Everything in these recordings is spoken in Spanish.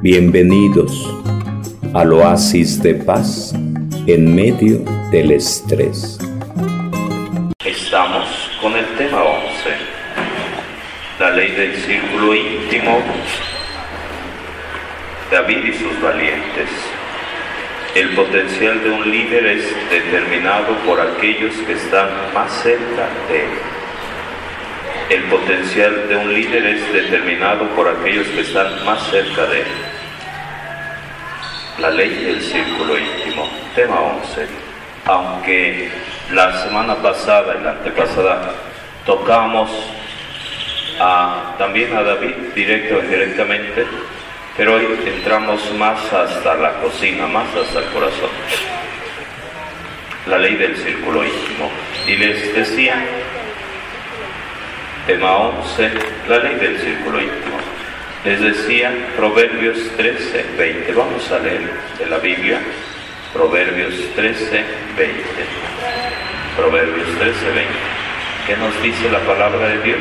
Bienvenidos al oasis de paz en medio del estrés. Estamos con el tema 11, la ley del círculo íntimo, David y sus valientes. El potencial de un líder es determinado por aquellos que están más cerca de él. El potencial de un líder es determinado por aquellos que están más cerca de él. La ley del círculo íntimo, tema 11. Aunque la semana pasada y la antepasada tocamos también a David directo o indirectamente, pero hoy entramos más hasta la cocina, más hasta el corazón. La ley del círculo íntimo. Y les decía Tema 11, la ley del círculo íntimo. Les decía Proverbios 13, 20. Vamos a leer de la Biblia Proverbios 13, 20. Proverbios 13, 20. ¿Qué nos dice la palabra de Dios?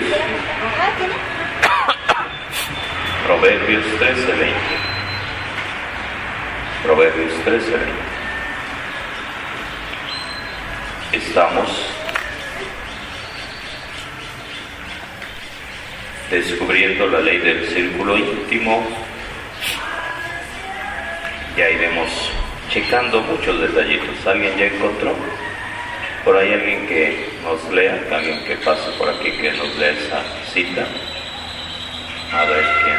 Proverbios 13, 20. Proverbios 13, 20. Estamos descubriendo la ley del círculo íntimo. Ya iremos checando muchos detallitos. ¿Alguien ya encontró? Por ahí alguien que nos lea, alguien que pase por aquí que nos lea esa cita. A ver quién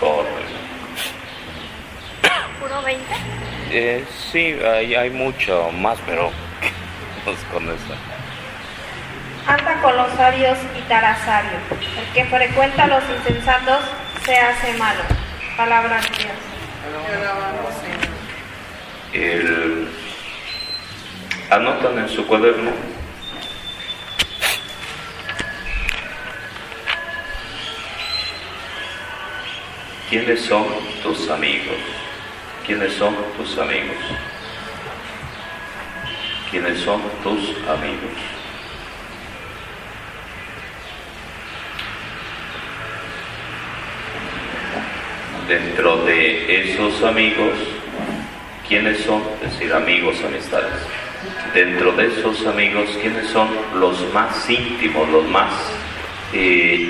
corre. ¿Puro 20? Eh, sí, hay, hay mucho más, pero nos con eso anda con los sabios y sabio. El que frecuenta a los insensatos se hace malo. Palabra de Dios. El... Anotan en su cuaderno. ¿Quiénes son tus amigos? ¿Quiénes son tus amigos? ¿Quiénes son tus amigos? Dentro de esos amigos, ¿quiénes son? Es decir, amigos, amistades. Dentro de esos amigos, ¿quiénes son los más íntimos, los más, eh,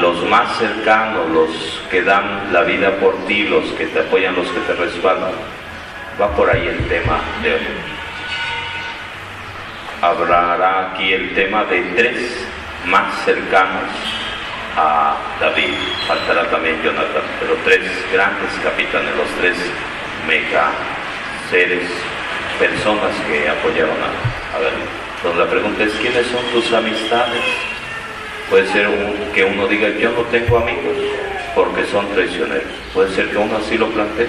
los más cercanos, los que dan la vida por ti, los que te apoyan, los que te respaldan? Va por ahí el tema de hoy. Hablará aquí el tema de tres más cercanos a David, faltará también Jonathan, pero tres grandes capitanes, los tres mega seres, personas que apoyaron a, David. Entonces la pregunta es, ¿quiénes son tus amistades? Puede ser que uno diga, yo no tengo amigos porque son traicioneros. Puede ser que uno así lo plantee.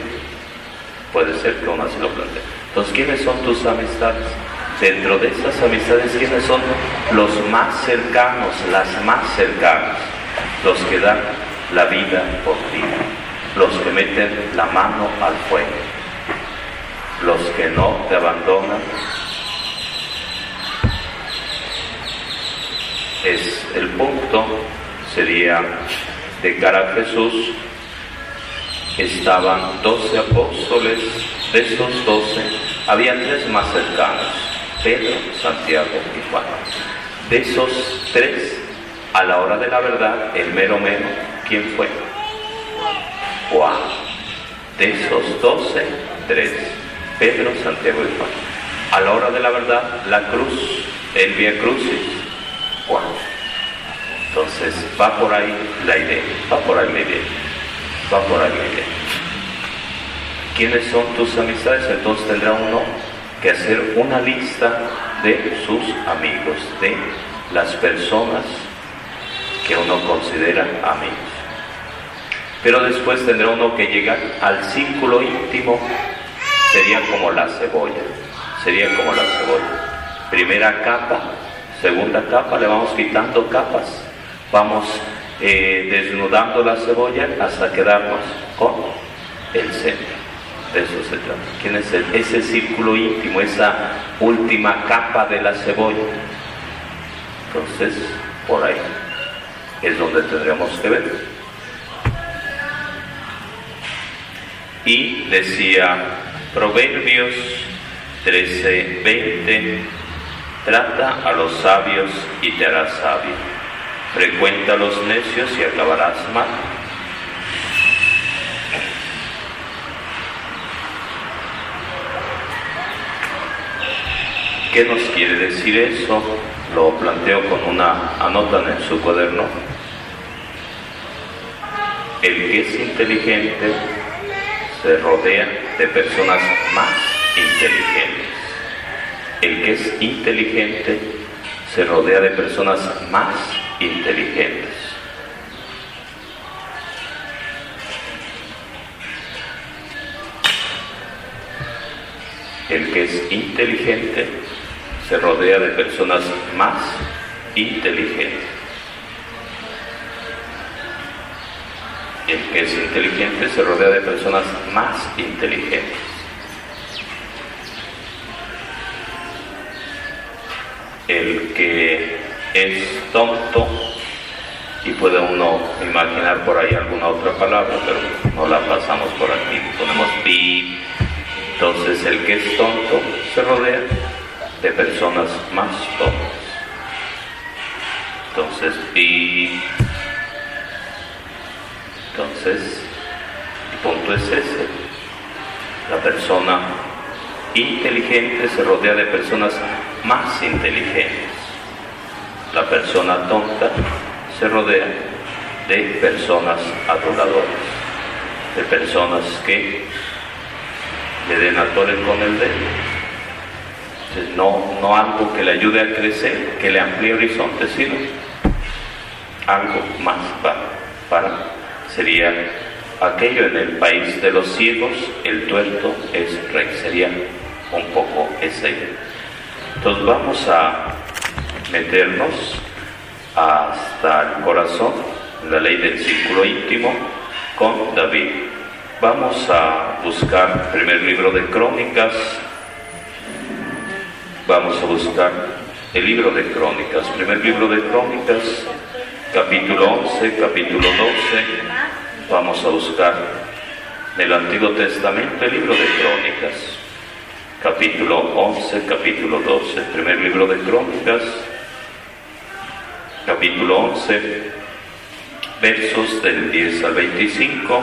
Puede ser que uno así lo plantee. Entonces, ¿quiénes son tus amistades? Dentro de esas amistades, ¿quiénes son los más cercanos, las más cercanas? Los que dan la vida por ti, los que meten la mano al fuego, los que no te abandonan. Es el punto, sería de cara a Jesús, estaban doce apóstoles, de esos doce había tres más cercanos, Pedro, Santiago y Juan. De esos tres a la hora de la verdad, el mero mero, ¿quién fue? Juan. De esos doce, tres. Pedro, Santiago y Juan. A la hora de la verdad, la cruz, el vía crucis, Juan. Entonces, va por ahí la idea, va por ahí la idea, va por ahí la idea. ¿Quiénes son tus amistades? Entonces tendrá uno que hacer una lista de sus amigos, de las personas que uno considera amigos. Pero después tendrá uno que llegar al círculo íntimo, sería como la cebolla, sería como la cebolla. Primera capa, segunda capa, le vamos quitando capas, vamos eh, desnudando la cebolla hasta quedarnos con el centro. De eso se trata. ¿Quién es el, ese círculo íntimo, esa última capa de la cebolla? Entonces, por ahí es donde tendríamos que ver. Y decía Proverbios 13, 20, trata a los sabios y te harás sabio. Frecuenta a los necios y acabarás mal. ¿Qué nos quiere decir eso? Lo planteo con una anotan en su cuaderno. El que es inteligente se rodea de personas más inteligentes. El que es inteligente se rodea de personas más inteligentes. El que es inteligente se rodea de personas más inteligentes. El que es inteligente se rodea de personas más inteligentes. El que es tonto, y puede uno imaginar por ahí alguna otra palabra, pero no la pasamos por aquí, ponemos pi. Entonces el que es tonto se rodea de personas más tontas. Entonces, y entonces, el punto es ese. La persona inteligente se rodea de personas más inteligentes. La persona tonta se rodea de personas adoradoras, de personas que le den a con el dedo no, no algo que le ayude a crecer, que le amplíe horizontes, sino algo más para, para sería aquello en el país de los ciegos, el tuerto es rey, sería un poco ese. Entonces vamos a meternos hasta el corazón, la ley del círculo íntimo, con David. Vamos a buscar el primer libro de Crónicas, Vamos a buscar el libro de Crónicas, primer libro de Crónicas, capítulo 11, capítulo 12. Vamos a buscar el Antiguo Testamento el libro de Crónicas, capítulo 11, capítulo 12, primer libro de Crónicas, capítulo 11, versos del 10 al 25,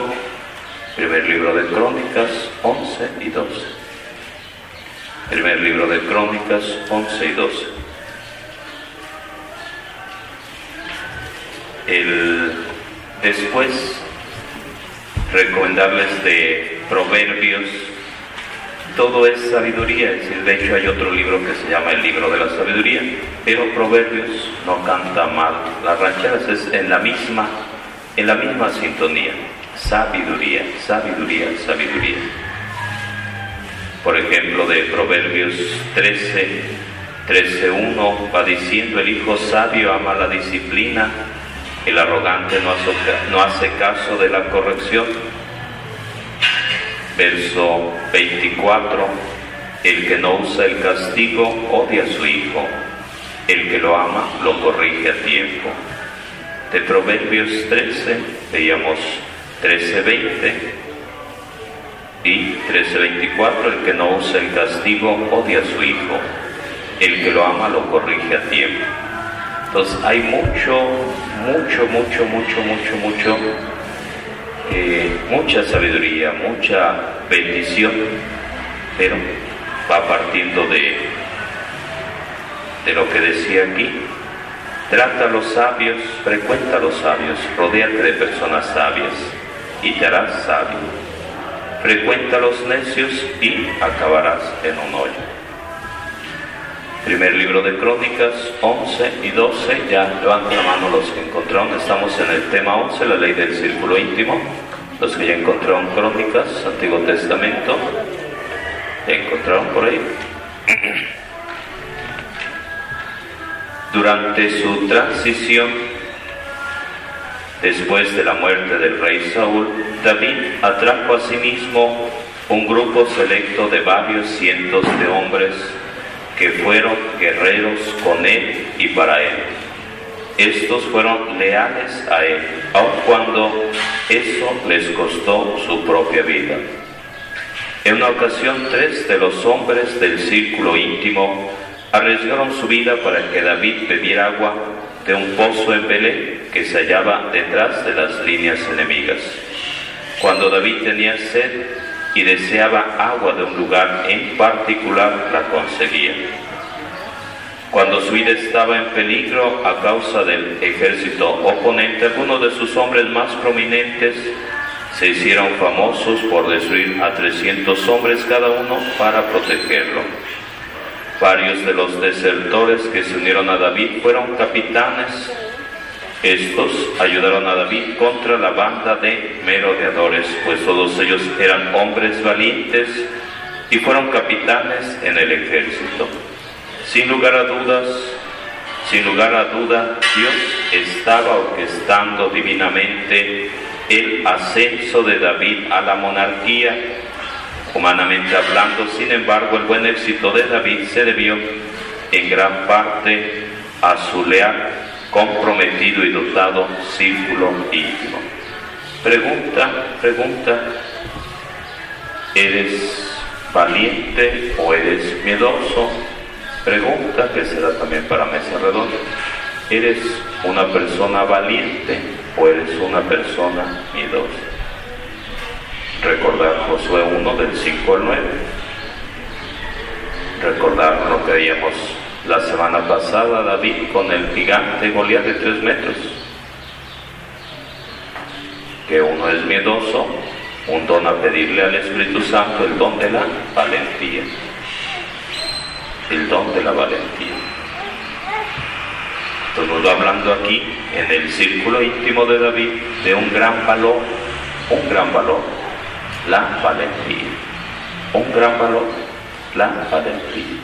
primer libro de Crónicas, 11 y 12. Primer libro de Crónicas 11 y 12. El, después, recomendarles de Proverbios, todo es sabiduría, es decir, de hecho hay otro libro que se llama el libro de la sabiduría, pero Proverbios no canta mal, las rancheras es en la misma, en la misma sintonía, sabiduría, sabiduría, sabiduría por ejemplo, de Proverbios 13, 13.1 va diciendo, el hijo sabio ama la disciplina, el arrogante no hace, no hace caso de la corrección. Verso 24, el que no usa el castigo odia a su hijo, el que lo ama lo corrige a tiempo. De Proverbios 13 veíamos 13.20 y 13:24, el que no usa el castigo odia a su hijo, el que lo ama lo corrige a tiempo. Entonces hay mucho, mucho, mucho, mucho, mucho, mucho, eh, mucha sabiduría, mucha bendición, pero va partiendo de, de lo que decía aquí. Trata a los sabios, frecuenta a los sabios, rodéate de personas sabias y te harás sabio frecuenta a los necios y acabarás en un hoyo. Primer libro de Crónicas 11 y 12, ya levanten la mano los que encontraron, estamos en el tema 11, la ley del círculo íntimo, los que ya encontraron Crónicas, Antiguo Testamento, encontraron por ahí. Durante su transición Después de la muerte del rey Saúl, David atrajo a sí mismo un grupo selecto de varios cientos de hombres que fueron guerreros con él y para él. Estos fueron leales a él, aun cuando eso les costó su propia vida. En una ocasión, tres de los hombres del círculo íntimo arriesgaron su vida para que David bebiera agua de un pozo en Belén que se hallaba detrás de las líneas enemigas. Cuando David tenía sed y deseaba agua de un lugar en particular, la conseguía. Cuando su vida estaba en peligro a causa del ejército oponente, algunos de sus hombres más prominentes se hicieron famosos por destruir a 300 hombres cada uno para protegerlo. Varios de los desertores que se unieron a David fueron capitanes. Estos ayudaron a David contra la banda de merodeadores, pues todos ellos eran hombres valientes y fueron capitanes en el ejército. Sin lugar a dudas, sin lugar a duda, Dios estaba orquestando divinamente el ascenso de David a la monarquía. Humanamente hablando, sin embargo, el buen éxito de David se debió en gran parte a su leal, comprometido y dotado círculo íntimo. Pregunta, pregunta, ¿eres valiente o eres miedoso? Pregunta que será también para Mesa Redonda. ¿Eres una persona valiente o eres una persona miedosa? Recordar Josué 1 del 5 al 9. Recordar lo que veíamos la semana pasada, David con el gigante Goliat de 3 metros. Que uno es miedoso, un don a pedirle al Espíritu Santo el don de la valentía. El don de la valentía. Estamos hablando aquí en el círculo íntimo de David de un gran valor, un gran valor, la valentía. Un gran valor, la valentía.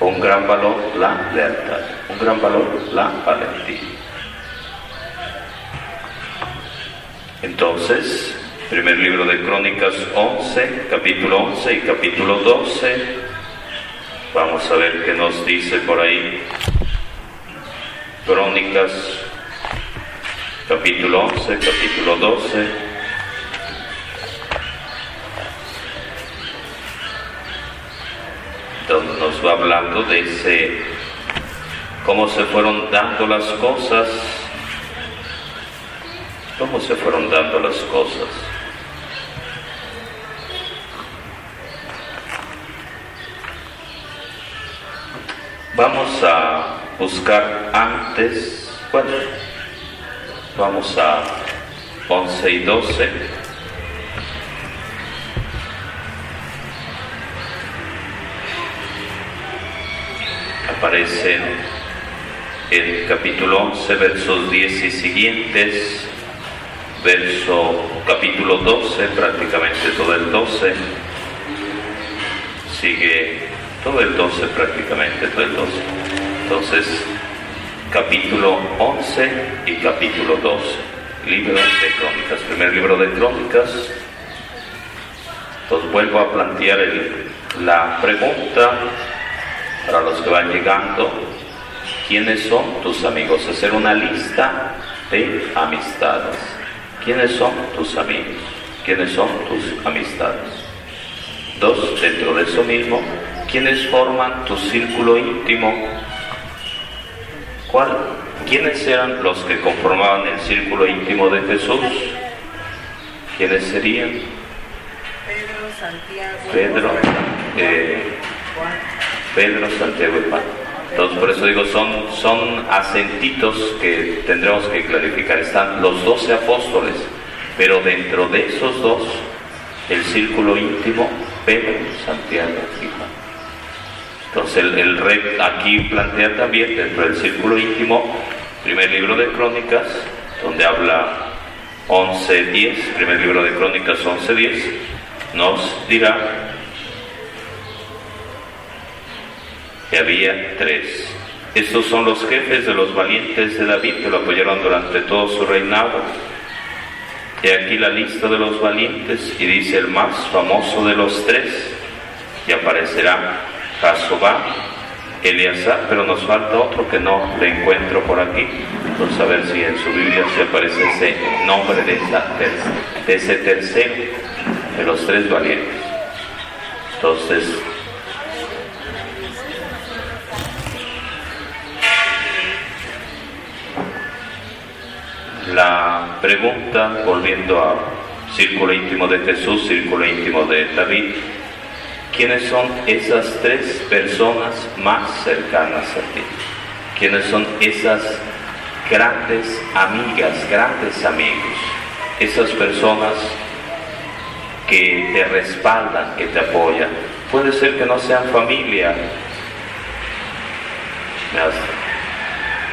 Un gran valor, la lealtad. Un gran valor, la valentía. Entonces, primer libro de Crónicas 11, capítulo 11 y capítulo 12. Vamos a ver qué nos dice por ahí Crónicas, capítulo 11, capítulo 12. Hablando de ese, cómo se fueron dando las cosas, cómo se fueron dando las cosas. Vamos a buscar antes, bueno, vamos a 11 y 12. Aparecen el capítulo 11, versos 10 y siguientes, verso capítulo 12, prácticamente todo el 12, sigue todo el 12 prácticamente, todo el 12. Entonces, capítulo 11 y capítulo 12, libro de crónicas, primer libro de crónicas. Entonces vuelvo a plantear la pregunta para los que van llegando, ¿quiénes son tus amigos? Hacer una lista de amistades. ¿Quiénes son tus amigos? ¿Quiénes son tus amistades? Dos, dentro de eso mismo, ¿quiénes forman tu círculo íntimo? ¿Cuál? ¿Quiénes eran los que conformaban el círculo íntimo de Jesús? ¿Quiénes serían? Pedro, Santiago, Pedro, eh, Pedro, Santiago y Juan. Entonces, por eso digo, son, son acentitos que tendremos que clarificar. Están los doce apóstoles, pero dentro de esos dos, el círculo íntimo, Pedro, Santiago y Juan. Entonces, el, el rey aquí plantea también, dentro del círculo íntimo, primer libro de Crónicas, donde habla 11.10, primer libro de Crónicas 11.10, nos dirá que había tres. Estos son los jefes de los valientes de David que lo apoyaron durante todo su reinado. Y aquí la lista de los valientes y dice el más famoso de los tres y aparecerá Jasobá, Eleazar, pero nos falta otro que no le encuentro por aquí. A ver si en su Biblia se aparece ese nombre de, de ese tercero de los tres valientes. Entonces, la pregunta, volviendo a círculo íntimo de Jesús, círculo íntimo de David, ¿quiénes son esas tres personas más cercanas a ti? ¿Quiénes son esas grandes amigas, grandes amigos? Esas personas que te respaldan, que te apoyan. Puede ser que no sean familia.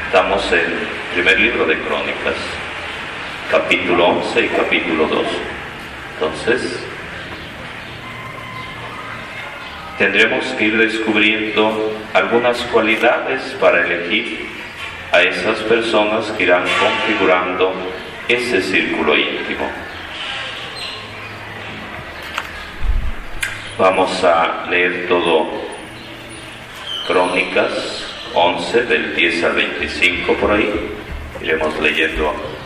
Estamos en el primer libro de Crónicas, capítulo 11 y capítulo 2. Entonces, tendremos que ir descubriendo algunas cualidades para elegir a esas personas que irán configurando ese círculo íntimo. Vamos a leer todo Crónicas 11 del 10 al 25 por ahí. Iremos leyendo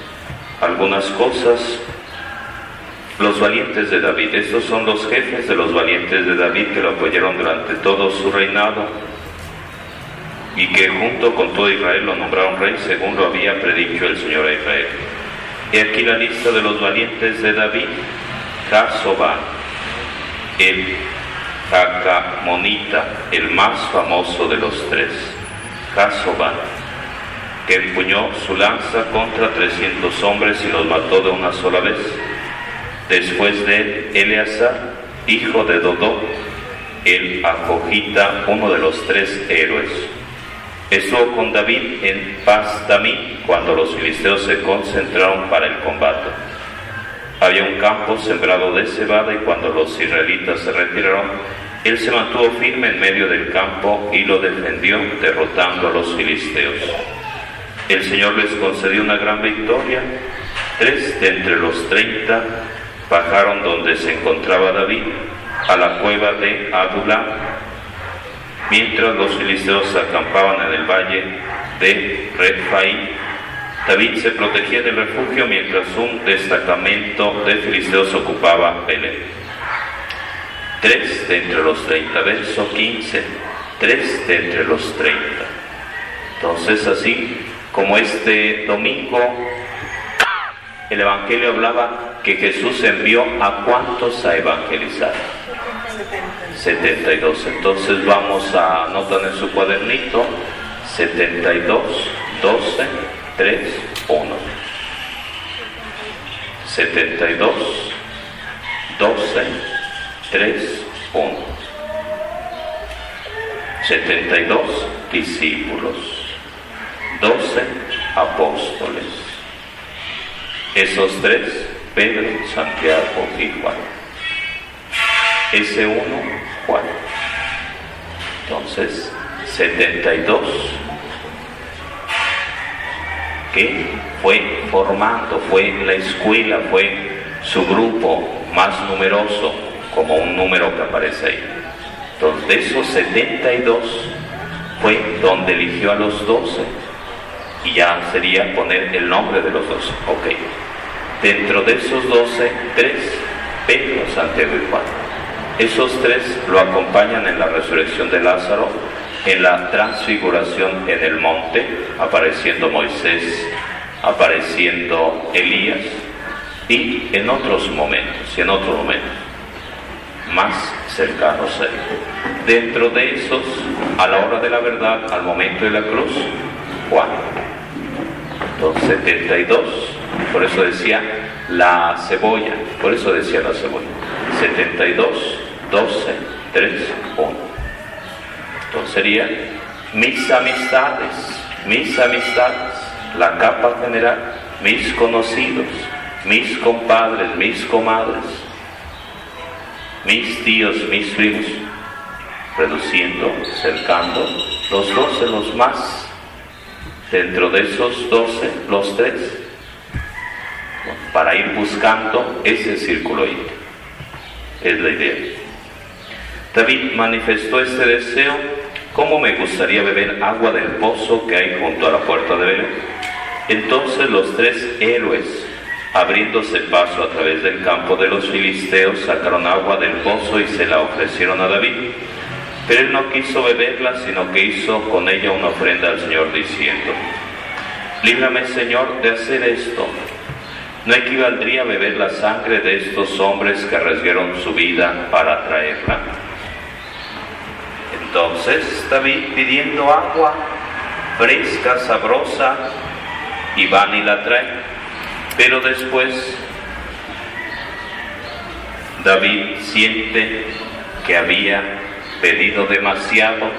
algunas cosas. Los valientes de David, estos son los jefes de los valientes de David que lo apoyaron durante todo su reinado y que junto con todo Israel lo nombraron rey según lo había predicho el Señor a Israel. Y aquí la lista de los valientes de David, Casobán, el Jacamonita, el más famoso de los tres, Casobán, que empuñó su lanza contra 300 hombres y los mató de una sola vez. Después de Eleazar, hijo de Dodó, el Acojita, uno de los tres héroes. Estuvo con David en Paz tamí cuando los filisteos se concentraron para el combate. Había un campo sembrado de cebada y cuando los israelitas se retiraron, él se mantuvo firme en medio del campo y lo defendió derrotando a los filisteos. El Señor les concedió una gran victoria. Tres de entre los treinta bajaron donde se encontraba David, a la cueva de Adulá, mientras los filisteos acampaban en el valle de Refaí. David se protegía del refugio mientras un destacamento de filisteos ocupaba Belén. Tres de entre los treinta, verso 15, tres de entre los treinta. Entonces así como este domingo el Evangelio hablaba que Jesús envió a cuántos a evangelizar. 72. Entonces vamos a anotar en su cuadernito 72, 12, 3, 1. 72, 12, 3, 1. 72 discípulos. 12 apóstoles. Esos tres, Pedro, Santiago y Juan. Ese uno, Juan. Entonces, 72 que fue formando, fue la escuela, fue su grupo más numeroso, como un número que aparece ahí. Entonces, de esos 72 fue donde eligió a los 12 y ya sería poner el nombre de los 12. Ok. Dentro de esos 12, tres, Pedro, Santiago y Juan. Esos tres lo acompañan en la resurrección de Lázaro, en la transfiguración en el monte, apareciendo Moisés, apareciendo Elías, y en otros momentos, y en otros momentos, más cercanos a él. Dentro de esos, a la hora de la verdad, al momento de la cruz, Juan. Entonces, 72, por eso decía la cebolla, por eso decía la cebolla. 72, 12, 3, 1. Entonces sería mis amistades, mis amistades, la capa general, mis conocidos, mis compadres, mis comadres, mis tíos, mis primos, reduciendo, cercando, los doce, los más, dentro de esos doce, los tres, para ir buscando ese círculo íntimo. Es la idea. David manifestó este deseo, ¿cómo me gustaría beber agua del pozo que hay junto a la puerta de Belén? Entonces los tres héroes Abriéndose paso a través del campo de los filisteos, sacaron agua del pozo y se la ofrecieron a David. Pero él no quiso beberla, sino que hizo con ella una ofrenda al Señor diciendo, Líbrame Señor de hacer esto. ¿No equivaldría beber la sangre de estos hombres que arriesgaron su vida para traerla? Entonces David pidiendo agua fresca, sabrosa, y van y la traen. Pero después David siente que había pedido demasiado,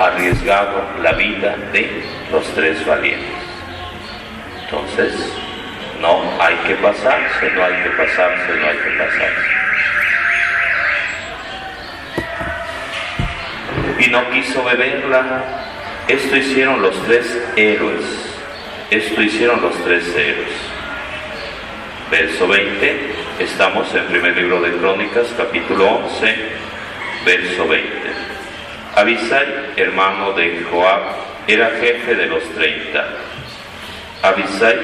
arriesgado la vida de los tres valientes. Entonces, no hay que pasarse, no hay que pasarse, no hay que pasarse. Y no quiso beberla. Esto hicieron los tres héroes. Esto hicieron los tres héroes verso 20. Estamos en primer libro de Crónicas, capítulo 11, verso 20. Abisai, hermano de Joab, era jefe de los 30. Abisai,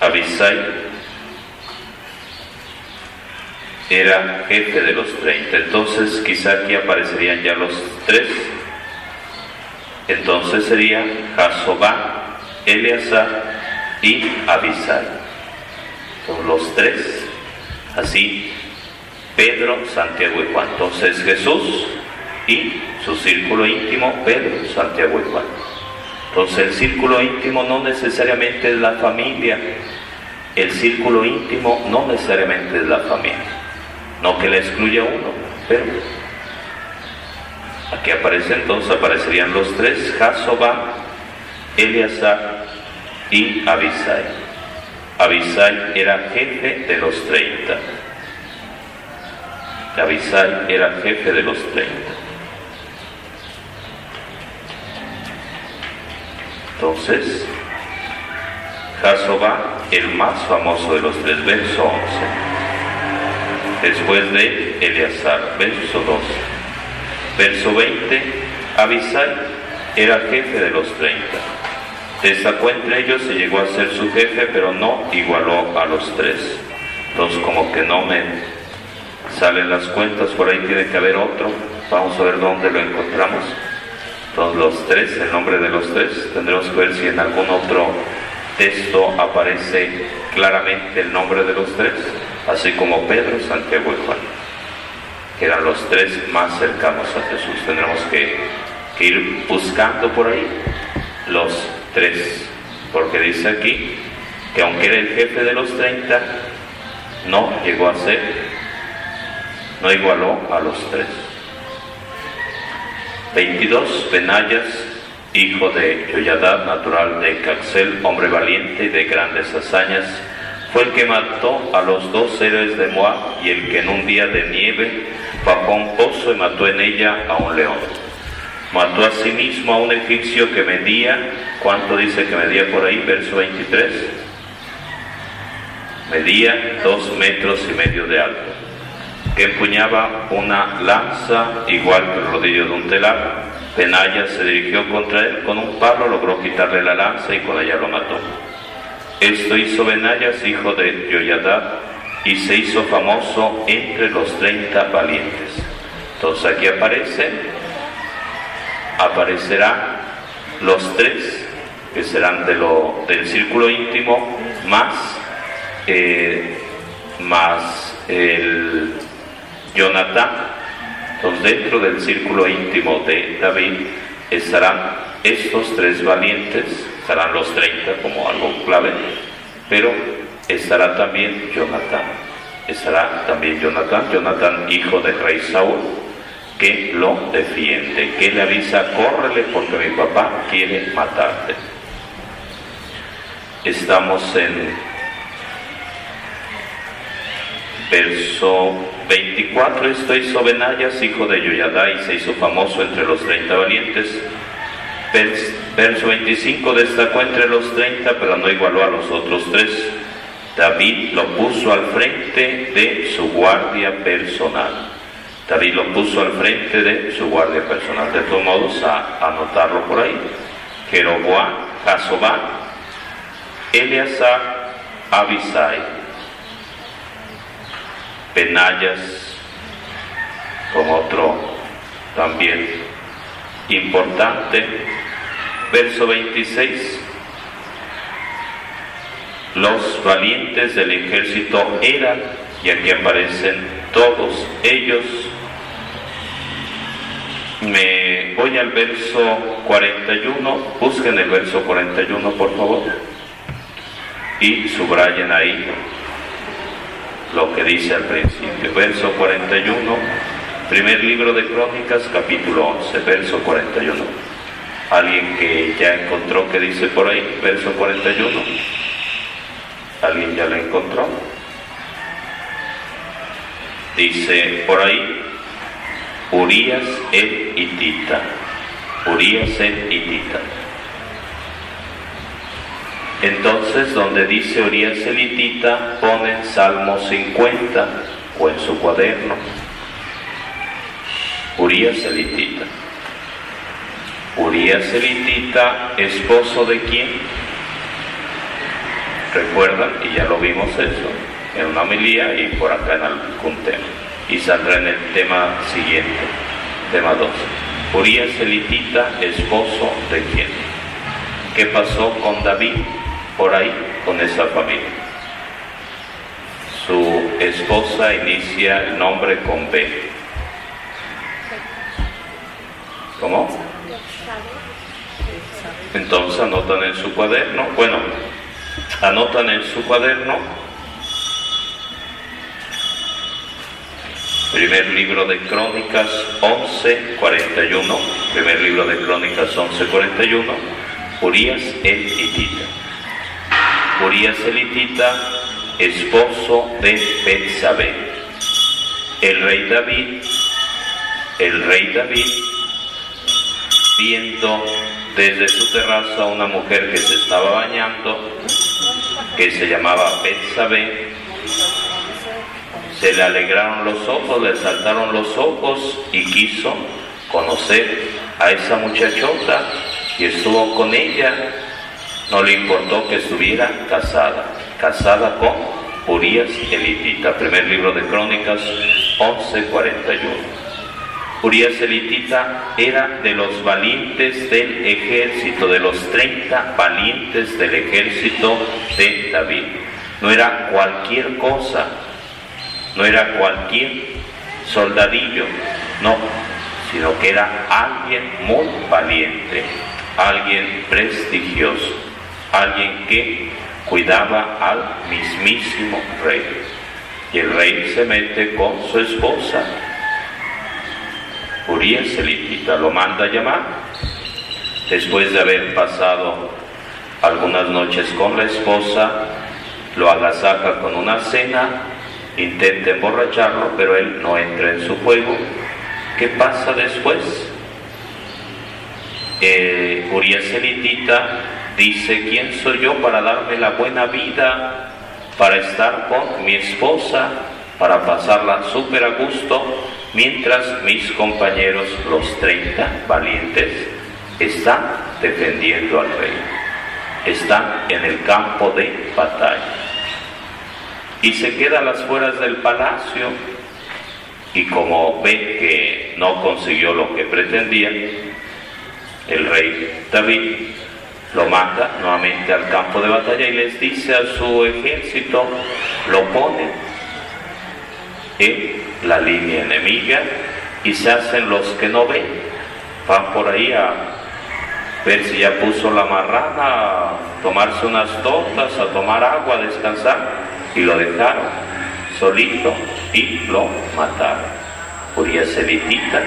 Abisai era jefe de los 30. Entonces quizá aquí aparecerían ya los tres. Entonces sería Jasobá, Eleazar y Abisai. Son los tres. Así, Pedro, Santiago y Juan. Entonces Jesús y su círculo íntimo, Pedro, Santiago y Juan. Entonces el círculo íntimo no necesariamente es la familia. El círculo íntimo no necesariamente es la familia. No que le excluya uno, pero aquí aparece entonces, aparecerían los tres, Jasoba, Eleazar y Abisai. Abisai era jefe de los 30. Abisai era jefe de los 30. Entonces, Jasoba, el más famoso de los tres, verso 11. Después de Eleazar, verso 12. Verso 20, Abisai era jefe de los 30 Destacó entre ellos y llegó a ser su jefe, pero no igualó a los tres. Entonces como que no me salen las cuentas, por ahí tiene que haber otro. Vamos a ver dónde lo encontramos. Entonces los tres, el nombre de los tres, tendremos que ver si en algún otro texto aparece claramente el nombre de los tres, así como Pedro, Santiago y Juan, que eran los tres más cercanos a Jesús. Tendremos que, ir buscando por ahí los tres, porque dice aquí que aunque era el jefe de los 30, no llegó a ser, no igualó a los tres. 22. Benayas, hijo de Yoyadad, natural de Caxel, hombre valiente y de grandes hazañas, fue el que mató a los dos héroes de Moab y el que en un día de nieve bajó un pozo y mató en ella a un león. Mató a sí mismo a un egipcio que medía, ¿cuánto dice que medía por ahí? Verso 23. Medía dos metros y medio de alto, empuñaba una lanza igual que el rodillo de un telar. Penaya se dirigió contra él con un palo, logró quitarle la lanza y con ella lo mató. Esto hizo Benayas, hijo de Yoyadad, y se hizo famoso entre los treinta valientes. Entonces aquí aparece aparecerán los tres que serán del círculo íntimo más, eh, más el Jonathan. Entonces dentro del círculo íntimo de David estarán estos tres valientes, estarán los 30 como algo clave, pero estará también Jonathan. Estará también Jonathan, Jonathan hijo de rey Saúl, que lo defiende, que le avisa, córrele porque mi papá quiere matarte. Estamos en verso 24, esto hizo Benayas, hijo de Yoyadá, y se hizo famoso entre los 30 valientes. Verso 25 destacó entre los 30, pero no igualó a los otros tres. David lo puso al frente de su guardia personal. David lo puso al frente de su guardia personal. De todos modos, a anotarlo por ahí. Jeroboam, Jasobá, Eleazar, Abisai, Benayas, con otro también importante, verso 26, los valientes del ejército eran, y aquí aparecen todos ellos, me voy al verso 41, busquen el verso 41 por favor y subrayen ahí lo que dice al principio. Verso 41, primer libro de Crónicas, capítulo 11, verso 41. ¿Alguien que ya encontró que dice por ahí, verso 41? ¿Alguien ya lo encontró? Dice por ahí, Urias el Hitita. Urias el Hitita. Entonces, donde dice Urias el Hitita, ponen Salmo 50 o en su cuaderno. Urias el Hitita. Urias el Hitita, esposo de quién? ¿Recuerdan? Y ya lo vimos eso en una homilía y por acá en algún tema y saldrá en el tema siguiente, tema 2. Urias elitita, esposo de quién? ¿Qué pasó con David por ahí, con esa familia? Su esposa inicia el nombre con B. ¿Cómo? Entonces anotan en su cuaderno, bueno, anotan en su cuaderno Primer libro de Crónicas 11:41. Primer libro de Crónicas 11:41. Urias el Hitita. Esposo de Betsabé. El rey David, el rey David, viendo desde su terraza a una mujer que se estaba bañando, que se llamaba Betsabé, se le alegraron los ojos, le saltaron los ojos y quiso conocer a esa muchachota y estuvo con ella. No le importó que estuviera casada, casada con Urias Elitita, primer libro de Crónicas 11:41. Urias Elitita era de los valientes del ejército, de los 30 valientes del ejército de David. No era cualquier cosa, no era cualquier soldadillo, no, sino que era alguien muy valiente, alguien prestigioso, alguien que cuidaba al mismísimo rey. Y el rey se mete con su esposa. Urias Elitita lo manda a llamar. Después de haber pasado algunas noches con la esposa, lo agasaja con una cena intenta emborracharlo, pero él no entra en su juego. ¿Qué pasa después? Eh, Urias dice, ¿quién soy yo para darme la buena vida, para estar con mi esposa, para pasarla súper a gusto, mientras mis compañeros, los 30 valientes, están defendiendo al rey, están en el campo de batalla? y se queda a las fueras del palacio y como ve que no consiguió lo que pretendía, el rey David lo manda nuevamente al campo de batalla y les dice a su ejército, lo pone en la línea enemiga y se hacen los que no ven, van por ahí a ver si ya puso la marrana, a tomarse unas tortas, a tomar agua, a descansar y lo dejaron solito y lo mataron. Urias Elitita,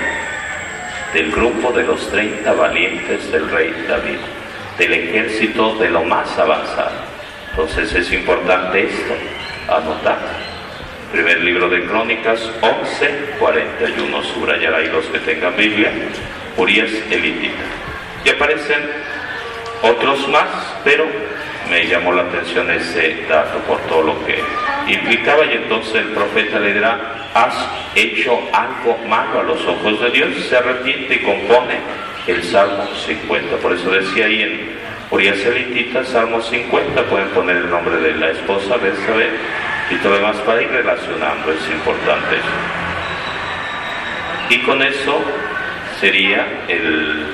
del grupo de los 30 valientes del rey David, del ejército de lo más avanzado. Entonces es importante esto, anotar. Primer libro de Crónicas 11, 41, subrayar ahí los que tengan Biblia, Urias Elitita. Y aparecen otros más, pero me llamó la atención ese dato por todo lo que implicaba y entonces el profeta le dirá, has hecho algo malo a los ojos de Dios, se arrepiente y compone el Salmo 50. Por eso decía ahí en Urias Elitita, Salmo 50, pueden poner el nombre de la esposa, Betsabé, y todo lo demás para ir relacionando, es importante. Y con eso sería el,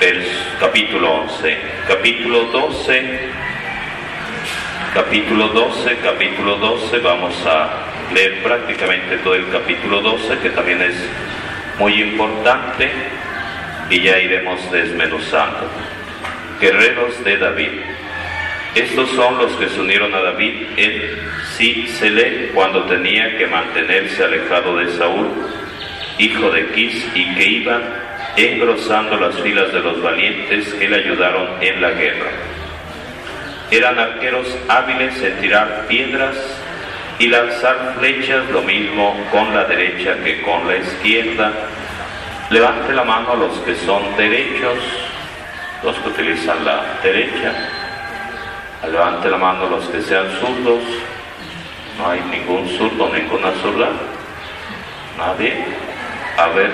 el capítulo 11. Capítulo 12, capítulo 12, capítulo 12, vamos a leer prácticamente todo el capítulo 12, que también es muy importante y ya iremos desmenuzando. Guerreros de David. Estos son los que se unieron a David en lee cuando tenía que mantenerse alejado de Saúl, hijo de Quis, y que iban engrosando las filas de los valientes que le ayudaron en la guerra. Eran arqueros hábiles en tirar piedras y lanzar flechas, lo mismo con la derecha que con la izquierda, Levante la mano a los que son derechos, los que utilizan la derecha. Levante la mano a los que sean zurdos. No hay ningún zurdo, ninguna zurda. Nadie. A ver,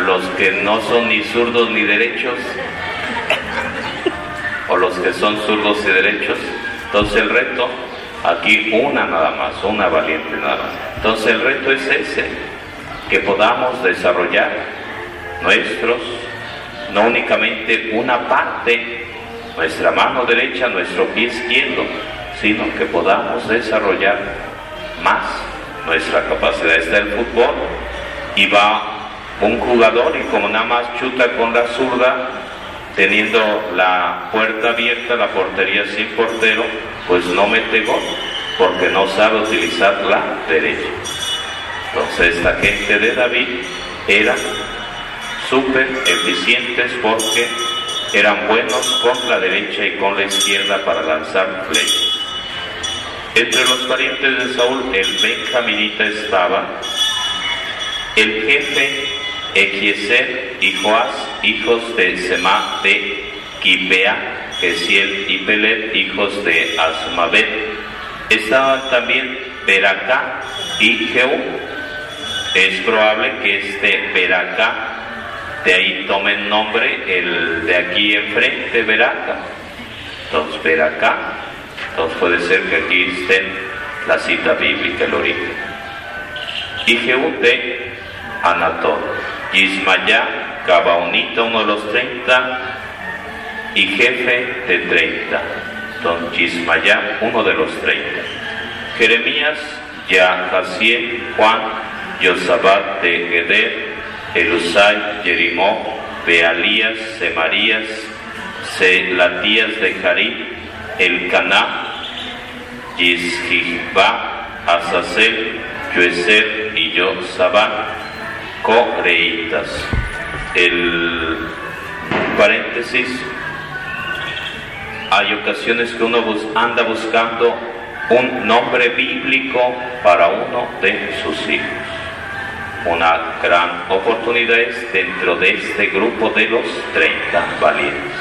los que no son ni zurdos ni derechos, o los que son zurdos y derechos. Entonces el reto, aquí una nada más, una valiente nada más. Entonces el reto es ese que podamos desarrollar nuestros, no únicamente una parte, nuestra mano derecha, nuestro pie izquierdo, sino que podamos desarrollar más nuestra capacidad. Está el fútbol y va un jugador y como nada más chuta con la zurda, teniendo la puerta abierta, la portería sin portero, pues no mete gol, porque no sabe utilizar la derecha. Entonces esta gente de David era súper eficientes porque eran buenos con la derecha y con la izquierda para lanzar flechas. Entre los parientes de Saúl, el benjaminita estaba el jefe Equiezer y Joás, hijos de Semá de Gibea, Gesiel y Pelet, hijos de Asmabet. Estaban también Beracá y Jehú, es probable que este Veraca, de ahí tome el nombre el de aquí enfrente, Veraca. Entonces, Veraca, entonces puede ser que aquí esté la cita bíblica, el origen. Y Jehú de Anatol, Ismayá, Gabaonita, uno de los treinta, y jefe de treinta. Entonces, Ismayá, uno de los treinta. Jeremías, Yahaziel, Juan, Yosabat de Geder, Elusai, Jerimó, Bealías, Semarías, Selatías de Jarib, Elcaná, Yishibá, Azazel, Yoeser y Yosabat, Coreitas. El paréntesis, hay ocasiones que uno anda buscando un nombre bíblico para uno de sus hijos. Una gran oportunidad es dentro de este grupo de los 30 valientes.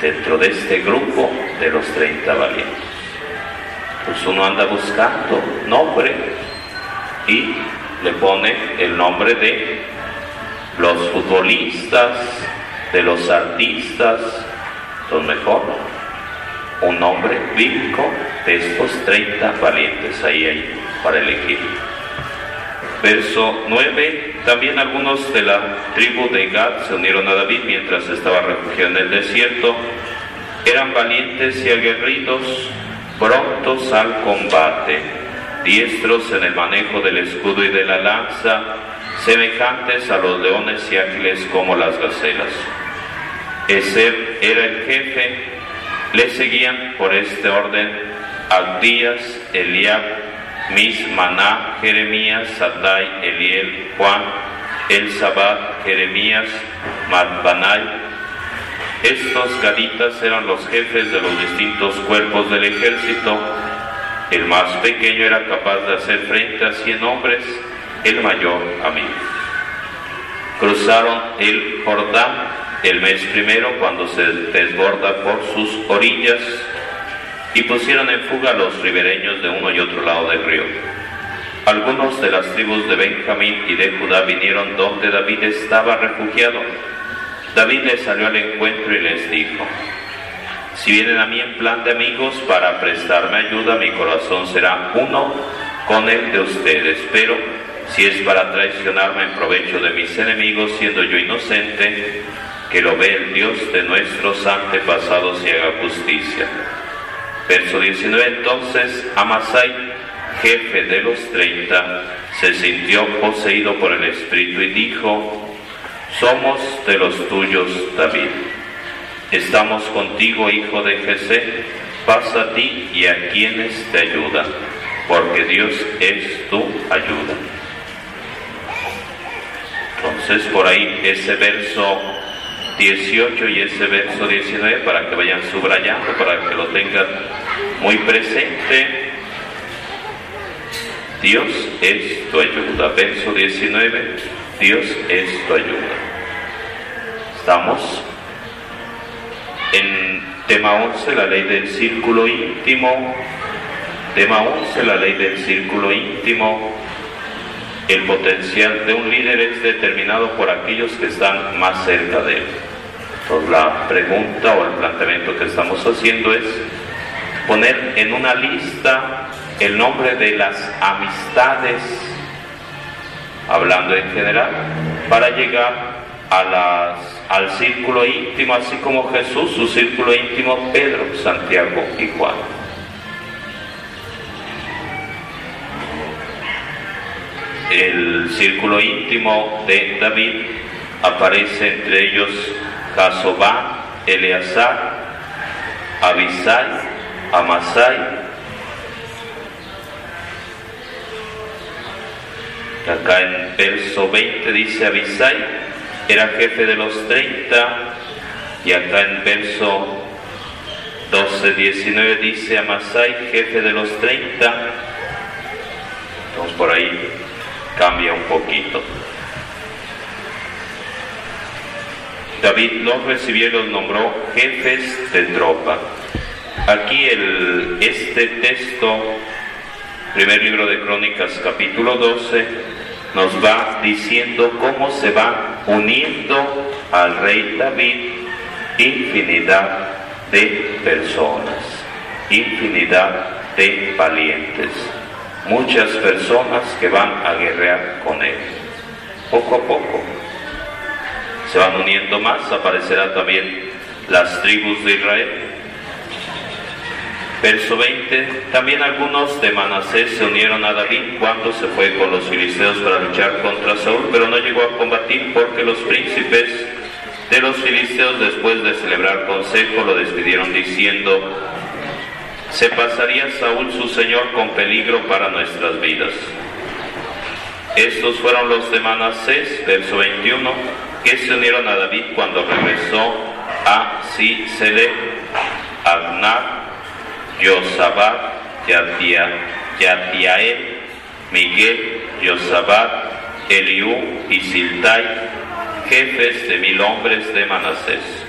Dentro de este grupo de los 30 valientes. Pues uno anda buscando nombre y le pone el nombre de los futbolistas, de los artistas, son mejor un nombre bíblico de estos 30 valientes. Ahí hay para elegir. Verso 9. También algunos de la tribu de Gad se unieron a David mientras estaba refugiado en el desierto. Eran valientes y aguerridos, prontos al combate, diestros en el manejo del escudo y de la lanza, semejantes a los leones y ágiles como las gacelas. Eser era el jefe, le seguían por este orden Abdías, Eliab, Mismaná, Jeremías, Satai, Eliel, Juan, El Sabat, Jeremías, Matbanai. Estos gaditas eran los jefes de los distintos cuerpos del ejército. El más pequeño era capaz de hacer frente a cien hombres, el mayor a mí. Cruzaron el Jordán el mes primero cuando se desborda por sus orillas y pusieron en fuga a los ribereños de uno y otro lado del río. Algunos de las tribus de Benjamín y de Judá vinieron donde David estaba refugiado David les salió al encuentro y les dijo, si vienen a mí en plan de amigos para prestarme ayuda, mi corazón será uno con el de ustedes, pero si es para traicionarme en provecho de mis enemigos, siendo yo inocente, que lo ve el Dios de nuestros antepasados y haga justicia. Verso 19, entonces Amasai, jefe de los treinta, se sintió poseído por el Espíritu y dijo, somos de los tuyos, David. Estamos contigo, hijo de Jesé, pasa a ti y a quienes te ayudan, porque Dios es tu ayuda. Entonces por ahí ese verso 18 y ese verso 19 para que vayan subrayando, para que lo tengan muy presente. Dios es tu ayuda. Verso 19, Dios es tu ayuda. Estamos en tema 11, la ley del círculo íntimo. Tema 11, la ley del círculo íntimo. El potencial de un líder es determinado por aquellos que están más cerca de él. Entonces la pregunta o el planteamiento que estamos haciendo es poner en una lista el nombre de las amistades, hablando en general, para llegar a las, al círculo íntimo, así como Jesús, su círculo íntimo, Pedro, Santiago y Juan. El círculo íntimo de David aparece entre ellos Jasobá, Eleazar, Abisai, Amasai. Acá en verso 20 dice Abisai, era jefe de los 30, y acá en verso 12, 19 dice Amasai, jefe de los 30. Entonces por ahí cambia un poquito. David los recibió y los nombró jefes de tropa. Aquí el, este texto, primer libro de Crónicas capítulo 12, nos va diciendo cómo se va uniendo al rey David infinidad de personas, infinidad de valientes, muchas personas que van a guerrear con él, poco a poco. Se van uniendo más, aparecerán también las tribus de Israel. Verso 20, también algunos de Manasés se unieron a David cuando se fue con los filisteos para luchar contra Saúl, pero no llegó a combatir porque los príncipes de los filisteos después de celebrar consejo lo despidieron diciendo, se pasaría Saúl su señor con peligro para nuestras vidas. Estos fueron los de Manasés, verso 21, que se unieron a David cuando regresó a Sisele, Agnar, Yosabat, Yadiael, Miguel, Yosabat, Eliú y Siltai, jefes de mil hombres de Manasés.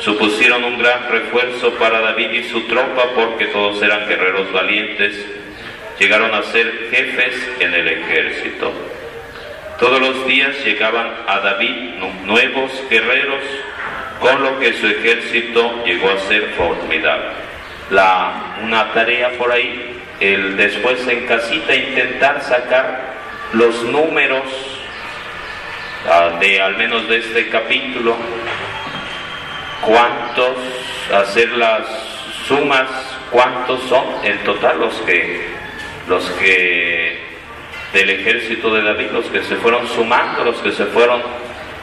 Supusieron un gran refuerzo para David y su tropa porque todos eran guerreros valientes. Llegaron a ser jefes en el ejército. Todos los días llegaban a David nuevos guerreros, con lo que su ejército llegó a ser formidable. La, una tarea por ahí, el después en casita intentar sacar los números uh, de al menos de este capítulo, cuántos, hacer las sumas, cuántos son en total los que, los que del ejército de David, los que se fueron sumando, los que se fueron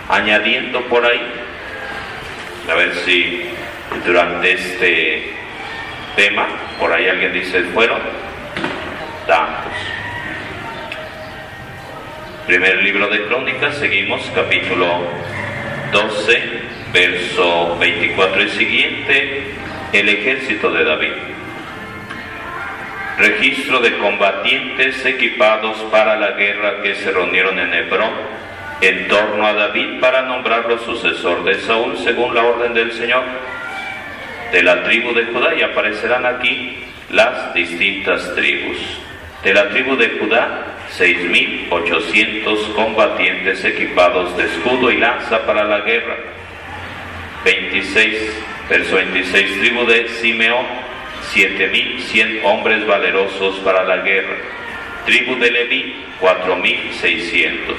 añadiendo por ahí. A ver si durante este tema, por ahí alguien dice, fueron tantos. Primer libro de Crónicas, seguimos capítulo 12, verso 24 y siguiente, el ejército de David. Registro de combatientes equipados para la guerra que se reunieron en Hebrón en torno a David para nombrarlo sucesor de Saúl según la orden del Señor de la tribu de Judá y aparecerán aquí las distintas tribus. De la tribu de Judá, 6.800 combatientes equipados de escudo y lanza para la guerra. 26, verso 26, tribu de Simeón, 7100 hombres valerosos para la guerra. Tribu de Leví, 4600,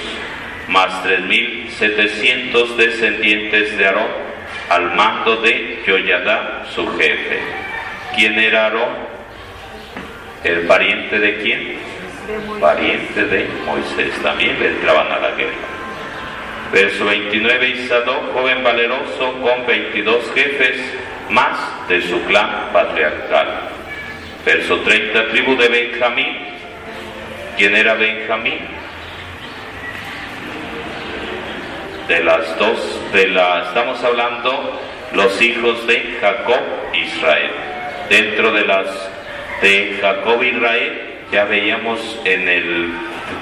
más 3700 descendientes de Aarón, al mando de Yoyadá, su jefe. ¿Quién era Aarón? ¿El pariente de quién? Pariente de Moisés. También le entraban a la guerra. Verso 29, Isadó, joven valeroso, con 22 jefes, más de su clan patriarcal. Verso 30, tribu de Benjamín. ¿Quién era Benjamín? De las dos, de la, estamos hablando los hijos de Jacob, Israel. Dentro de las de Jacob, Israel, ya veíamos en el,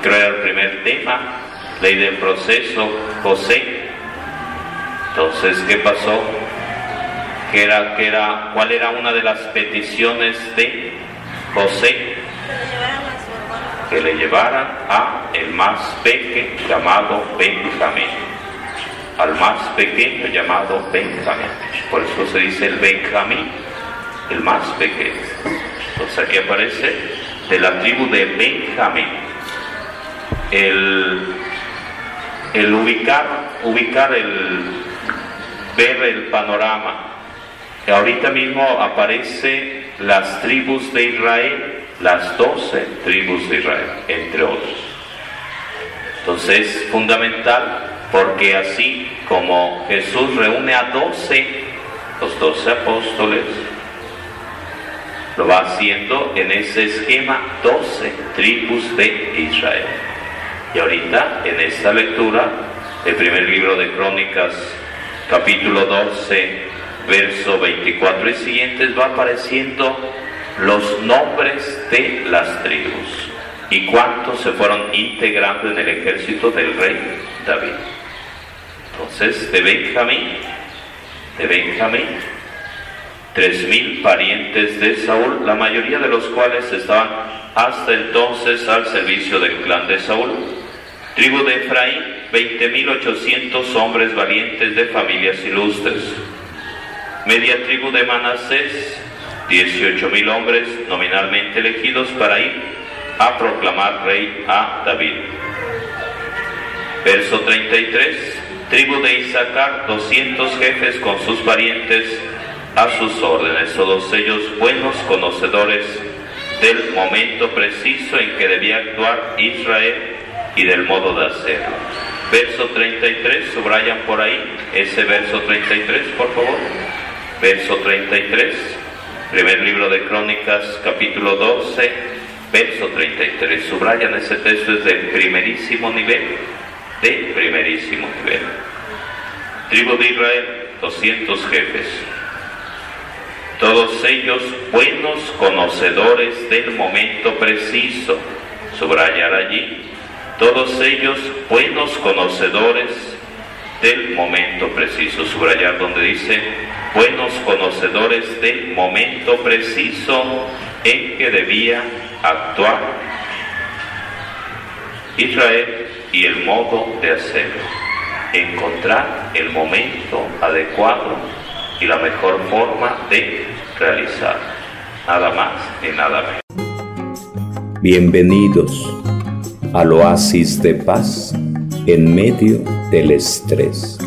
creo, el primer tema, ley del proceso, José. Entonces, ¿qué pasó? ¿Qué era, qué era, ¿Cuál era una de las peticiones de José? Que le llevaran a el más pequeño llamado Benjamín. Al más pequeño llamado Benjamín. Por eso se dice el Benjamín, el más pequeño. Entonces aquí aparece de la tribu de Benjamín. El el ubicar, ubicar el, ver el panorama. Ahorita mismo aparece las tribus de Israel, las doce tribus de Israel, entre otros. Entonces es fundamental porque así como Jesús reúne a doce, los doce apóstoles, lo va haciendo en ese esquema doce tribus de Israel. Y ahorita, en esta lectura, el primer libro de Crónicas, capítulo 12, verso 24 y siguientes, va apareciendo los nombres de las tribus y cuántos se fueron integrando en el ejército del rey David. Entonces, de Benjamín, de Benjamín, tres mil parientes de Saúl, la mayoría de los cuales estaban hasta entonces al servicio del clan de Saúl. Tribu de Efraín, 20.800 hombres valientes de familias ilustres. Media tribu de Manasés, 18.000 hombres nominalmente elegidos para ir a proclamar rey a David. Verso 33. Tribu de Isaacar, 200 jefes con sus parientes a sus órdenes, todos ellos buenos conocedores del momento preciso en que debía actuar Israel y del modo de hacerlo. Verso 33, subrayan por ahí ese verso 33, por favor. Verso 33, primer libro de Crónicas, capítulo 12, verso 33. Subrayan ese texto, es de primerísimo nivel, de primerísimo nivel. Tribu de Israel, 200 jefes. Todos ellos buenos conocedores del momento preciso. Subrayar allí todos ellos buenos conocedores del momento preciso. Subrayar donde dice, buenos conocedores del momento preciso en que debía actuar Israel y el modo de hacerlo. Encontrar el momento adecuado y la mejor forma de realizar. Nada más y nada menos. Bienvenidos al oasis de paz en medio del estrés.